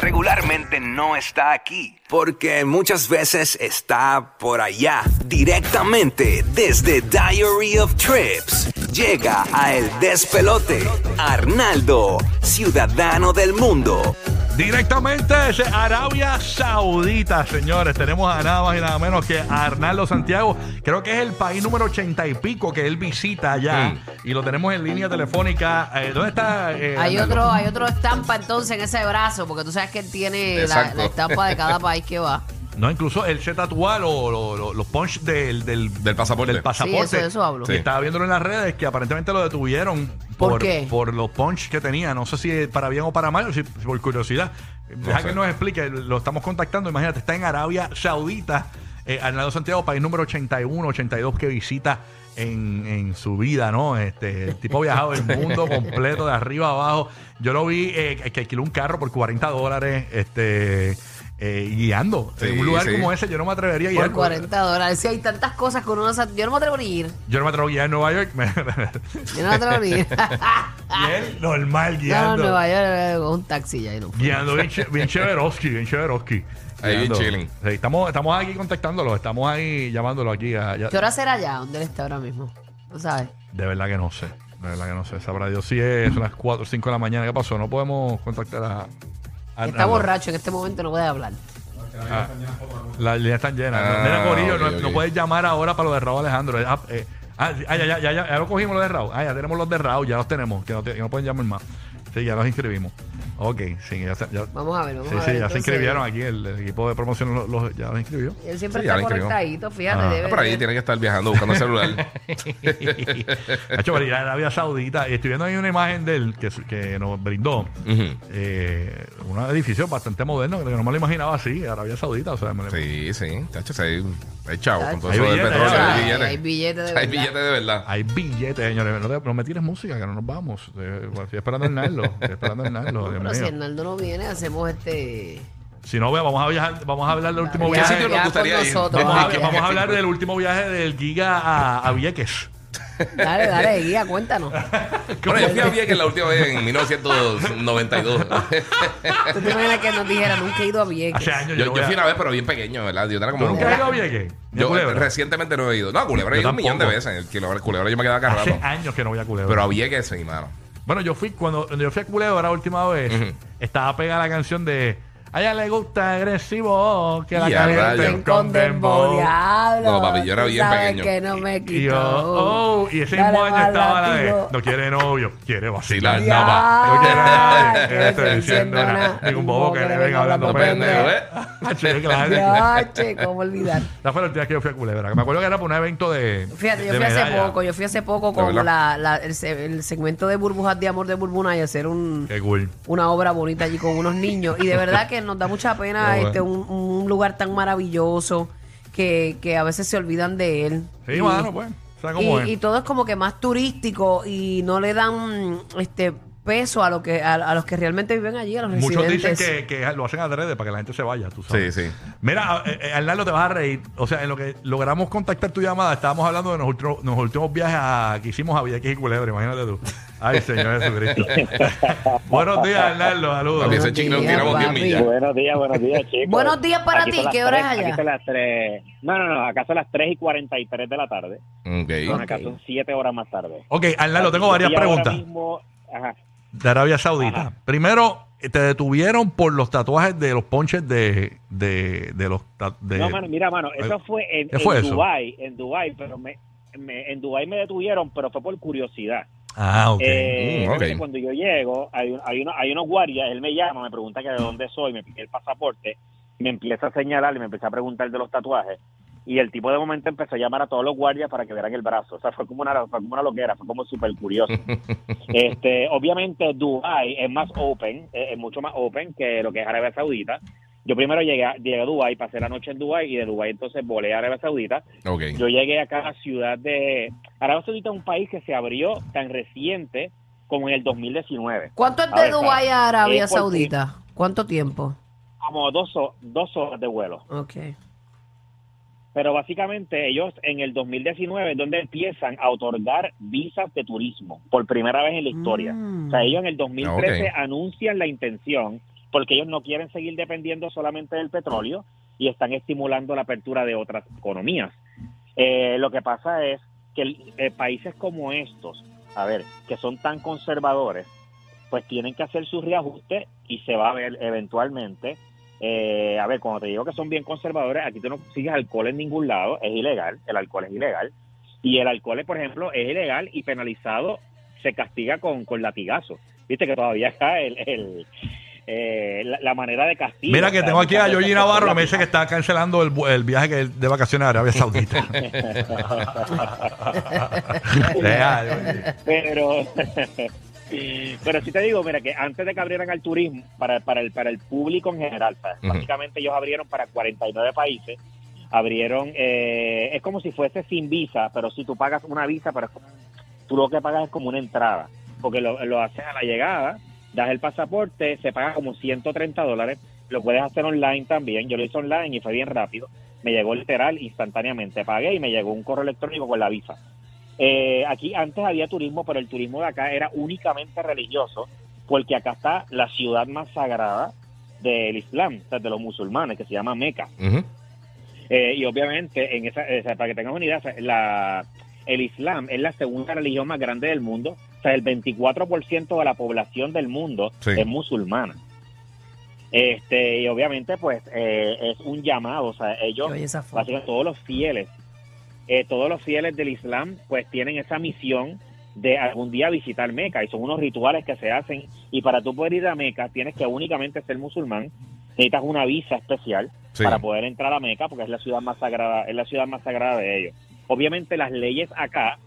regularmente no está aquí, porque muchas veces está por allá, directamente desde Diary of Trips. Llega a El Despelote, Arnaldo, ciudadano del mundo. Directamente desde Arabia Saudita, señores. Tenemos a nada más y nada menos que a Arnaldo Santiago. Creo que es el país número ochenta y pico que él visita allá. Y lo tenemos en línea telefónica. Eh, ¿Dónde está? eh, Hay Arnaldo? otro, hay otro estampa entonces en ese brazo, porque tú sabes que él tiene la, Exacto. la estampa de cada país que va. No, incluso él se tatúa lo- lo- lo- los punch del, del, Del pasaporte. del pasaporte. Sí, eso- eso hablo. Sí. estaba viéndolo en las redes que aparentemente lo detuvieron ¿Por qué? por los punch que tenía. No sé si para bien o para mal, o si por curiosidad. Deja sé. que nos explique. Lo estamos contactando. Imagínate, está en Arabia Saudita. Eh, Arnaldo Santiago, país número 81, 82 que visita en, en su vida, ¿no? Este, el tipo ha viajado el mundo completo, de arriba a abajo. Yo lo vi eh, que alquiló un carro por 40 dólares, este, eh, guiando. Sí, en un lugar sí. como ese, yo no me atrevería a Por guiar. 40 dólares. Sí, hay tantas cosas que uno no sabe. Yo no me atrevo ni a ir. Yo no me atrevo a guiar en Nueva York. Yo no me atrevo ni a ir. y él, normal, no, guiando. en Nueva York eh, con un taxi ya y no. Guiando bien, bien chéveroski, bien chéveroski. Ahí bien chilling. Sí, estamos, estamos aquí contactándolo, estamos ahí llamándolo aquí. a- ¿Qué hora será allá? ¿Dónde él está ahora mismo? ¿Tú sabes? De verdad que no sé. De verdad que no sé. Sabrá Dios si es las 4 o 5 de la mañana. ¿Qué pasó? No podemos contactar a. a Está borracho en este momento, no puede hablar. Ah, Las líneas están llenas. Ah, Mira, Corillo, no, ok, ok. no puedes llamar ahora para lo de Raúl Alejandro. Ah, eh, ah, ya, ya, ya, ya, ya lo cogimos lo de Raúl. Ah, ya tenemos los de Raúl, ya los tenemos. Que no, te- que no pueden llamar más. Sí, ya los inscribimos. Ok, sí, ya, se- ya- Vamos a ver, vamos sí, a sí, ver. ya se entonces. inscribieron aquí. El, el equipo de promoción los, los- ya los inscribió. Él siempre Sí, ya está conectadito, fíjate. Ah. debe Por ahí tiene que estar viajando buscando el celular. hecho, para ir a Arabia Saudita. Y estoy viendo ahí una imagen de él que, que nos brindó. Ujú. eh, un edificio bastante moderno, que no me lo imaginaba así, Arabia Saudita. O sea, me lo- Sí, sí. Tacho, sí, hay, hay chavo con todo Hay eso del billetes, petróleo. hay- Hay billetes. hay billetes de Hay verdad. billetes de verdad. Hay billetes, señores. No, te- no me tires música, que no nos vamos. Eh, bueno, estoy esperando el Narlo. Estoy esperando Narlo, Dios Pero si. Hernando no viene, hacemos este. Si no, vea, vamos a viajar, vamos a hablar del último ¿Qué viaje. sitio nos gustaría nosotros. Vamos a, vamos a hablar del último viaje del Giga a, a Vieques. Dale, dale, guía, cuéntanos. Bueno, yo fui a Vieques la última vez en 1992. ¿Tú te imaginas que nos dijera, nunca he ido a Vieques? Hace años yo, yo, no yo fui a- una vez, pero bien pequeño, ¿verdad? Yo era ¿Tú como. nunca has ido a Vieques? Yo Culebra? recientemente no he ido. No, a Culebra he ido un millón de veces. El Culebra, Culebra yo me quedaba cada Hace rato. años que no voy a Culebra. Pero a Vieques sí, mano. Bueno, yo fui, cuando, cuando yo fui a Culebra la última vez, Ujú. estaba pegada la canción de A ella le gusta agresivo, que la Y a calienten rayos. con dembow. diablo. No, papi, yo era tú bien sabes pequeño. que no me Y quito. yo, oh, y ese Dale mismo año más estaba la de látigo. No quiere novio, quiere vacilar Ya, nada más. No quiere nada, que que no estoy diciendo nada. Ningún bobo que le venga hablando pendejo. ¿eh? Sí, claro. Ya, che, ¿cómo olvidar? Esa fue la última vez que yo fui a Culebra. que Me acuerdo que era por un evento de. Fíjate, yo de fui hace medalla. poco, yo fui hace poco ¿De con verdad? la, la- el, se- el segmento de burbujas de amor de Burbuna y hacer un, Qué cool. una obra bonita allí con unos niños. Y de verdad que nos da mucha pena Qué este un, un lugar tan maravilloso que, que a veces se olvidan de él. Sí, Y- mano, pues. ¿Sabes cómo y, y todo es como que más turístico y no le dan este peso a lo que a, a los que realmente viven allí, a los Muchos dicen que, que lo hacen adrede para que la gente se vaya, tú sabes. Sí, sí. Mira, eh, eh, Arnaldo, te vas a reír. O sea, en lo que logramos contactar tu llamada, estábamos hablando de los últimos, los últimos viajes a- que hicimos a Vieques y Culebra, imagínate tú. Ay, Señor Jesucristo. Buenos días, Arnaldo, saludos. Ese Buenos días, tiramos 10 papi. millas. Buenos días, buenos días, chicos. Buenos días para Aquí ti, son las ¿qué hora es tres- allá? Aquí son las 3. No, no, no, acá son las 3 y 43 de la tarde. Ok. Acá son 7 horas más tarde. Ok, Arnaldo, tengo varias Y ahora preguntas mismo- ajá. De Arabia Saudita. Ajá. Primero, te detuvieron por los tatuajes de los ponches de, de, de los... De, No, mano, mira, mano, eso fue en, ¿Qué fue en eso? Dubai, en Dubai, pero me, me- en Dubai me detuvieron, pero fue por curiosidad. Ah, ok. Eh, Mm, ok. obviamente Cuando yo llego, hay, un- hay, uno- hay unos guardias, él me llama, me pregunta que de dónde soy, me pide el pasaporte, me empieza a señalar y me empieza a preguntar de los tatuajes. Y el tipo de momento empezó a llamar a todos los guardias para que vieran el brazo. O sea, fue como una, fue como una loquera, fue como súper curioso. este, obviamente, Dubai es más open, es, es mucho más open que lo que es Arabia Saudita. Yo primero llegué a, llegué a Dubái, pasé la noche en Dubái y de Dubái entonces volé a Arabia Saudita. Yo llegué acá a la ciudad de... Arabia Saudita es un país que se abrió tan reciente como en el 2019. ¿Cuánto es de ver, Dubái a Arabia Saudita? ¿Cuánto tiempo? Como dos, dos horas de vuelo. Ok. Pero básicamente ellos en el 2019 es donde empiezan a otorgar visas de turismo por primera vez en la historia. Mm. O sea, ellos en el 2013 Ok. anuncian la intención porque ellos no quieren seguir dependiendo solamente del petróleo y están estimulando la apertura de otras economías. Eh, lo que pasa es que eh, países como estos, a ver, que son tan conservadores, pues tienen que hacer sus reajustes y se va a ver eventualmente. Eh, a ver, cuando te digo que son bien conservadores, aquí tú no consigues alcohol en ningún lado, es ilegal, el alcohol es ilegal. Y el alcohol, por ejemplo, es ilegal y penalizado, se castiga con, con latigazo. Viste que todavía está el, el, eh, la, la manera de castigo. Mira que tengo aquí a veces Navarro que me dice que está cancelando el, el viaje que- de vacaciones a Arabia Saudita. Georgie. pero pero sí te digo mira que antes de que abrieran al turismo para, para el para el público en general básicamente ellos abrieron para 49 países abrieron eh, es como si fuese sin visa pero si tú pagas una visa pero es como, tú lo que pagas es como una entrada porque lo, lo haces a la llegada das el pasaporte se paga como 130 dólares lo puedes hacer online también yo lo hice online y fue bien rápido me llegó literal instantáneamente pagué y me llegó un correo electrónico con la visa eh, aquí antes había turismo, pero el turismo de acá era únicamente religioso, porque acá está la ciudad más sagrada del Islam, o sea, de los musulmanes, que se llama Meca. Eh, y obviamente, en esa, o sea, para que tengas una idea, la, el Islam es la segunda religión más grande del mundo. O sea, el 24% de la población del mundo Sí. es musulmana. Este, y obviamente, pues, eh, es un llamado. O sea, ellos básicamente todos los fieles, eh, todos los fieles del Islam, pues tienen esa misión de algún día visitar Meca y son unos rituales que se hacen y para tú poder ir a Meca tienes que únicamente ser musulmán, necesitas una visa especial Sí. para poder entrar a Meca porque es la ciudad más sagrada, es la ciudad más sagrada de ellos. Obviamente las leyes acá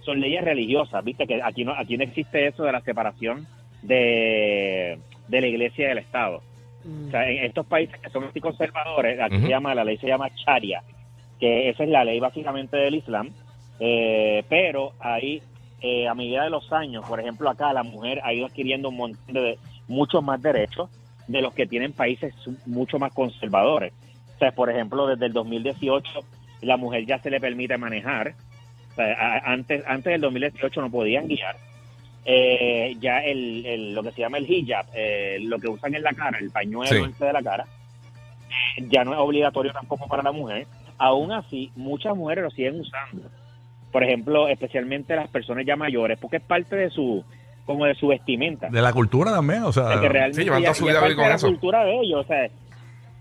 son leyes religiosas, viste que aquí no aquí no existe eso de la separación de, de la iglesia y del Estado. Mm. O sea, en estos países que son así conservadores, aquí se llama, la ley se llama Sharia, que esa es la ley básicamente del Islam, eh, pero ahí, eh, a medida de los años, por ejemplo, acá la mujer ha ido adquiriendo un montón de, muchos más derechos de los que tienen países mucho más conservadores. O sea, por ejemplo, desde el 2018, la mujer ya se le permite manejar. O sea, antes, antes del 2018 no podían guiar. Eh, ya el, el- lo que se llama el hijab, eh, lo que usan en la cara, el pañuelo Sí. ese de la cara, ya no es obligatorio tampoco para la mujer. Aún así, muchas mujeres lo siguen usando. Por ejemplo, especialmente las personas ya mayores, porque es parte de su como de su vestimenta. De la cultura también, o sea. Sea, que realmente Sí, ya- ya es de la eso. cultura de ellos, o sea,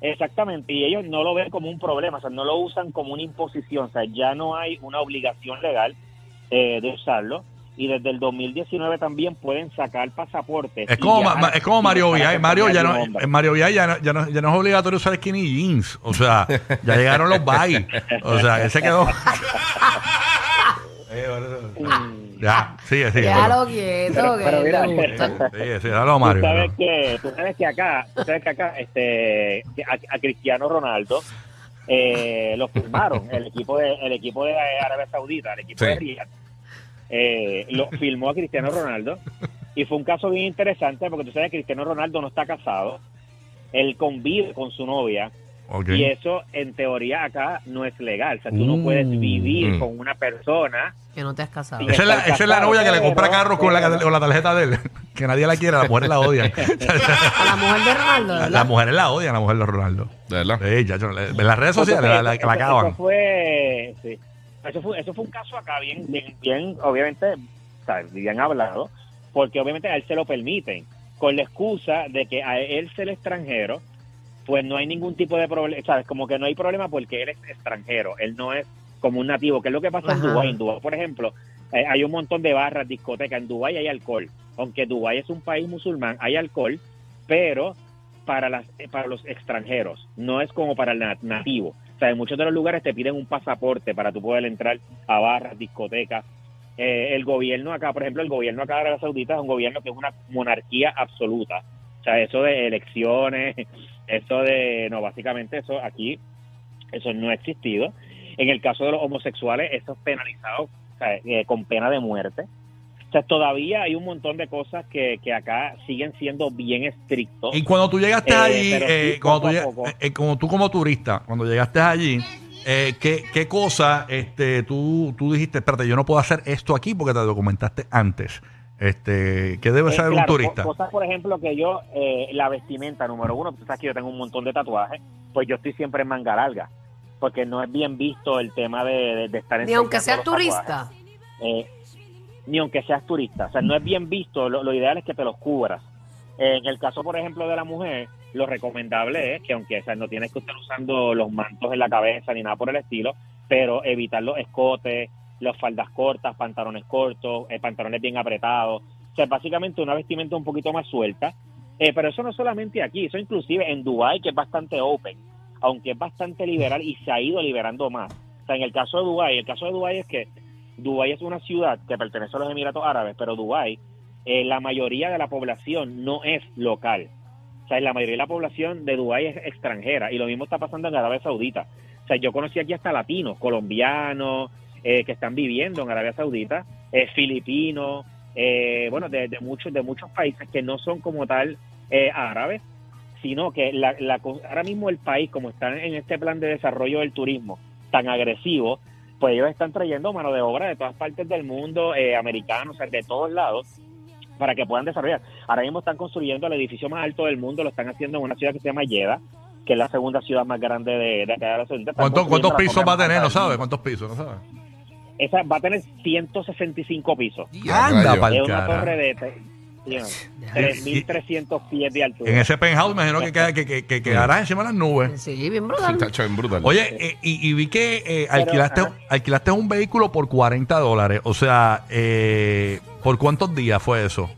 exactamente, y ellos no lo ven como un problema, o sea, no lo usan como una imposición, o sea, ya no hay una obligación legal eh, de usarlo, y desde el 2019 también pueden sacar pasaportes. Es como, ma- es como Mario Villay. Mario ya no, en Mario Villay ya no, ya, no, ya no es obligatorio usar skinny jeans. O sea, ya llegaron los buys. O sea, él se quedó. Eh, bueno, ya, sigue, sigue. Déjalo quieto, Pero- que pero mira, le gusta. Sigue, sigue, dale a Tú Mario. sabes que, tú sabes que acá, tú sabes que acá, este, a, a Cristiano Ronaldo eh, lo firmaron, el equipo de, el equipo de Arabia Saudita, el equipo Sí. de Riyadh, eh, lo filmó a Cristiano Ronaldo y fue un caso bien interesante porque tú sabes que Cristiano Ronaldo no está casado, él convive con su novia y eso en teoría acá no es legal, o sea, tú no puedes vivir Mm. con una persona Que no te has casado. Esa es, la, esa es la novia que le compra carros con la, con la tarjeta de él. Que nadie la quiere, las mujeres la odian. A la mujer de Ronaldo, ¿verdad? Las mujeres la odian, la mujer de Ronaldo. De verdad. Sí, ya, yo- en las redes sociales la, la- la acaban. Eso fue, sí. Eso fue, eso fue un caso acá bien, bien, bien, obviamente, bien hablado, porque obviamente a él se lo permiten, con la excusa de que a él ser extranjero, pues no hay ningún tipo de problema, ¿sabes? Como que no hay problema porque él es extranjero, él no es como un nativo, que es lo que pasa en. Dubái. En Dubái, por ejemplo, eh, hay un montón de barras, discotecas, en Dubái hay alcohol, aunque Dubái es un país musulmán, hay alcohol, pero para las para los extranjeros, no es como para el na- nativo. O sea, en muchos de los lugares te piden un pasaporte para tú poder entrar a barras, discotecas. Eh, el gobierno acá, por ejemplo, el gobierno acá de Arabia Saudita es un gobierno que es una monarquía absoluta. O sea, eso de elecciones, Eso de, no, básicamente eso aquí, eso no ha existido. En el caso de los homosexuales, eso es penalizado eh, con pena de muerte. O sea, todavía hay un montón de cosas que, que acá siguen siendo bien estrictos. Y cuando tú llegaste Eh, allí, sí, eh, cuando, tú, eh, como tú como turista, cuando llegaste allí, eh, ¿qué, qué cosa este, tú, tú dijiste, espérate, yo no puedo hacer esto aquí porque te documentaste antes? Este, ¿Qué debe Eh, saber un turista? co- Cosas, por ejemplo, que yo, eh, la vestimenta número uno, tú sabes que yo tengo un montón de tatuajes, pues yo estoy siempre en manga larga, porque no es bien visto el tema de, de- de estar Ni aunque seas tatuajes. turista. Eh, ni aunque seas turista. O sea, no es bien visto, lo, lo ideal es que te los cubras. En el caso, por ejemplo, de la mujer, lo recomendable es que aunque o sea, no tienes que estar usando los mantos en la cabeza ni nada por el estilo, pero evitar los escotes, las faldas cortas, pantalones cortos, eh, pantalones bien apretados. O sea, básicamente una vestimenta un poquito más suelta. Eh, pero eso no solamente aquí, eso inclusive en Dubái, que es bastante open, aunque es bastante liberal y se ha ido liberando más. O sea, en el caso de Dubái, el caso de Dubái es que Dubái es una ciudad que pertenece a los Emiratos Árabes, pero Dubái, eh, la mayoría de la población no es local. O sea, la mayoría de la población de Dubái es extranjera y lo mismo está pasando en Arabia Saudita. O sea, yo conocí aquí hasta latinos, colombianos, eh, que están viviendo en Arabia Saudita, eh, filipinos, eh, bueno, de, muchos de muchos países que no son como tal eh, árabes, sino que la, la ahora mismo el país, como está en este plan de desarrollo del turismo tan agresivo, pues ellos están trayendo mano de obra de todas partes del mundo, eh, americanos, o sea, de todos lados, para que puedan desarrollar. Ahora mismo están construyendo el edificio más alto del mundo, lo están haciendo en una ciudad que se llama Jeddah, que es la segunda ciudad más grande de, de acá de Saudita. Están ¿Cuántos, cuántos la pisos va a tener? ¿No mundo. ¿Cuántos pisos? ¿No sabes? Esa va a tener 165 pisos. Ya, Anda, Es una cara. torre de 3.300 pies de altura. En ese penthouse, me imagino que, queda- que, que, que quedará encima de las nubes. Sí, bien brutal. Tacho, bien brutal. Oye, eh, y, y vi que eh, Pero, alquilaste, ajá. alquilaste un vehículo por 40 dólares. O sea, eh, ¿por cuántos días fue eso?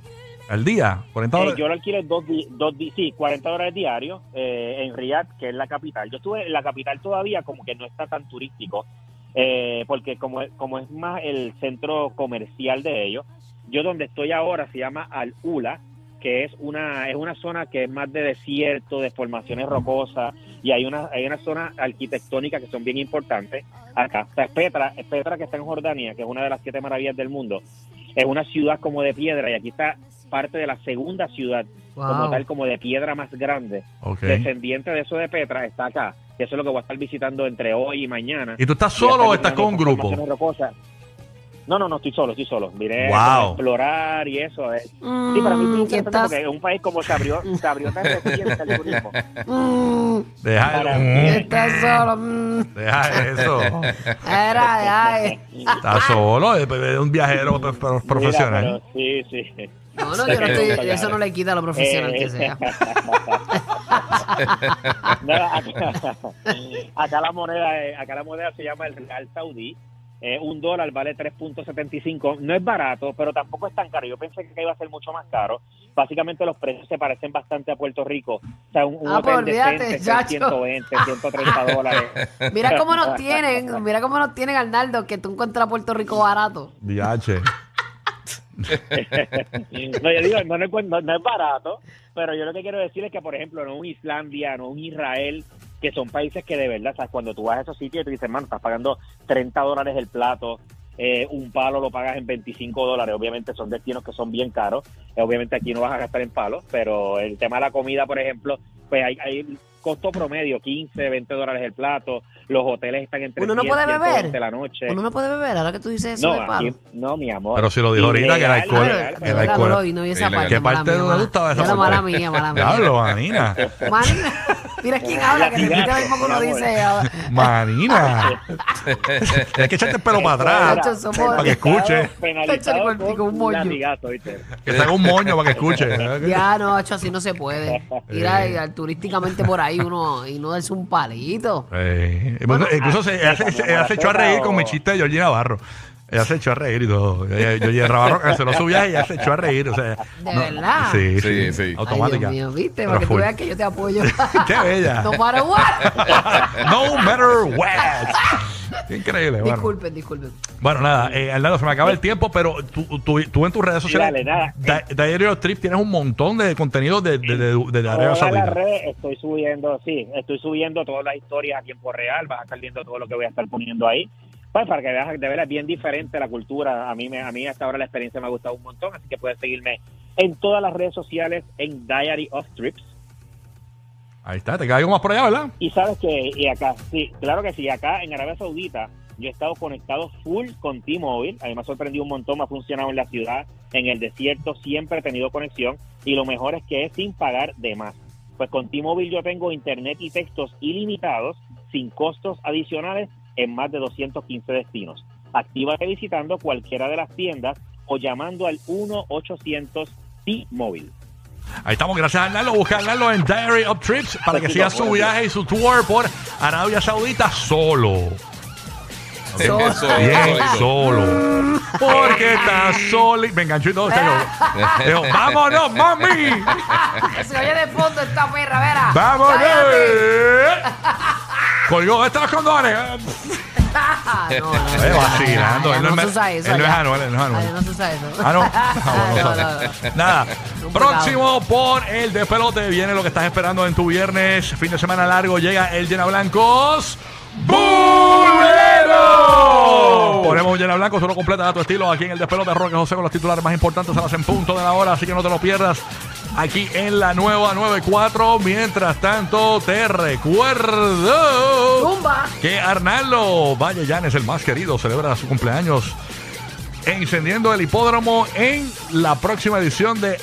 ¿El día? ¿40 Eh, dólares? yo lo alquilé dos, di- dos di- sí, 40 dólares diarios eh, en Riyadh, que es la capital. Yo estuve en la capital todavía como que no está tan turístico, eh, porque como, como es más el centro comercial de ellos, yo donde estoy ahora se llama Al Ula, que es una es una zona que es más de desierto, de formaciones rocosas y hay una hay una zona arquitectónica que son bien importantes acá. O sea, es Petra, Petra que está en Jordania, que es una de las siete maravillas del mundo. Es una ciudad como de piedra y aquí está parte de la segunda ciudad como tal como de piedra más grande. Descendiente de eso de Petra está acá. Que eso es lo que voy a estar visitando entre hoy y mañana. ¿Y tú estás solo o estás con un grupo? No, no, no, estoy solo, estoy solo. Vine Wow. a explorar y eso. Es. Sí, para mí es Mm, muy ¿qué interesante porque es un país como se abrió, se abrió tan reciente al turismo. Mm, Deja, Para- mm, estás solo. mm. deja eso. Era. Estás solo, es es un viajero pro- pro- profesional. Mira, pero sí, sí. No, no, yo no estoy, eso no le quita lo profesional que Eh, sea. No, acá, acá la moneda eh, acá la moneda se llama el real saudí Eh, un dólar vale 3.75 no es barato pero tampoco es tan caro yo pensé que iba a ser mucho más caro básicamente los precios se parecen bastante a Puerto Rico o sea un, un Ah, pues hotel olvídate, decente está en chacho. 120 130 dólares Mira cómo nos tienen, mira cómo nos tienen, Arnaldo, que tú encuentras Puerto Rico barato. DH. no, yo digo, no es barato, pero yo lo que quiero decir es que, por ejemplo, no un Islandia, no un Israel, que son países que de verdad, ¿sabes? cuando tú vas a esos sitios y tú dices, mano, estás pagando 30 dólares el plato, eh, un palo lo pagas en 25 dólares, obviamente son destinos que son bien caros, Eh, obviamente aquí no vas a gastar en palos, pero el tema de la comida, por ejemplo, pues hay, hay costo promedio, 15, 20 dólares el plato, los hoteles están entre ¿Uno no puede beber? de la noche. Uno no puede beber, ahora que tú dices eso no, de palo. aquí, no, mi amor. Pero si lo dijo ahorita, que el alcohol- ilegal, el alcohol- no oí, no oí esa ¿Qué parte. ¿Qué mala parte mala- te gustaba esa parte? mala mía, mala mía. Diablo, manina. Manina, mira quién habla, que repite lo mismo que uno dice. ah, Manina. Tienes que echarte el pelo para atrás. Para que escuche. Penalizado un moño. Que se haga un moño para que escuche. Ya, no, hecho, así no se puede. Ir a- turísticamente por ahí uno y no darse un palito. Eh, incluso se, ella se echó a reír con mi chiste de Georgie Navarro. Ella se echó a reír y todo. Ella- Georgie Navarro canceló su viaje y ella se echó a reír. O sea, ¿De verdad? Sí, sí, Sí, sí. Ay, Automática. Dios mío, ¿viste? Pero Para que tú full. veas que yo te apoyo. Qué bella. No matter what. No matter what. Increíble. Bueno, Disculpen, disculpen. bueno nada, eh, Arnaldo, se me acaba el tiempo, pero tú, tú, tú en tus redes sociales, Dale, nada. Di- Diary of Trip, tienes un montón de contenido de, de, de, de Arabia Todas Saudita. las redes estoy subiendo, sí, estoy subiendo todas las historias a tiempo real, vas a estar viendo todo lo que voy a estar poniendo ahí. Pues para que veas de verdad es bien diferente la cultura. A mí me, a mí hasta ahora la experiencia me ha gustado un montón, así que puedes seguirme en todas las redes sociales en Diary of Trips. Ahí está, te queda algo más por allá, ¿verdad? Y sabes que, y acá, sí, claro que sí, acá en Arabia Saudita yo he estado conectado full con T-Mobile, a mí me ha sorprendido un montón, me ha funcionado en la ciudad, en el desierto, siempre he tenido conexión y lo mejor es que es sin pagar de más. Pues con T-Mobile yo tengo internet y textos ilimitados, sin costos adicionales, en más de 215 destinos. Actívate visitando cualquiera de las tiendas o llamando al 1-800 T-Mobile. Ahí estamos, gracias a Arnaldo. Busca a Arnaldo en Diary of Trips para que siga su viaje y su tour por Arabia Saudita solo. Eso, Bien, solo. Porque está solo. Me enganchó y todo. o sea, yo- digo, ¡Vámonos, mami! Se oye de fondo esta perra, verá. ¡Vámonos! Colgó estos condones. Ah, no, no, Eh, no, vacilando. Él no no es- usa eso. él no es ya. Anuel, él no es Anuel. No se usa eso. Ah, no. Ah, bueno, No, no, no. Nada. Un Próximo por el despelote. Viene lo que estás esperando en tu viernes. Fin de semana largo. Llega el Llena Blancos. ¡Bulero! Ponemos un Llena Blanco, solo completa a tu estilo. Aquí en el despelote Roque José con los titulares más importantes. Se las en punto de la hora, así que no te lo pierdas. Aquí en la nueva 94. Mientras tanto, te recuerdo Zumba. que Arnaldo Valle Llanes, el más querido, celebra su cumpleaños encendiendo el hipódromo en la próxima edición de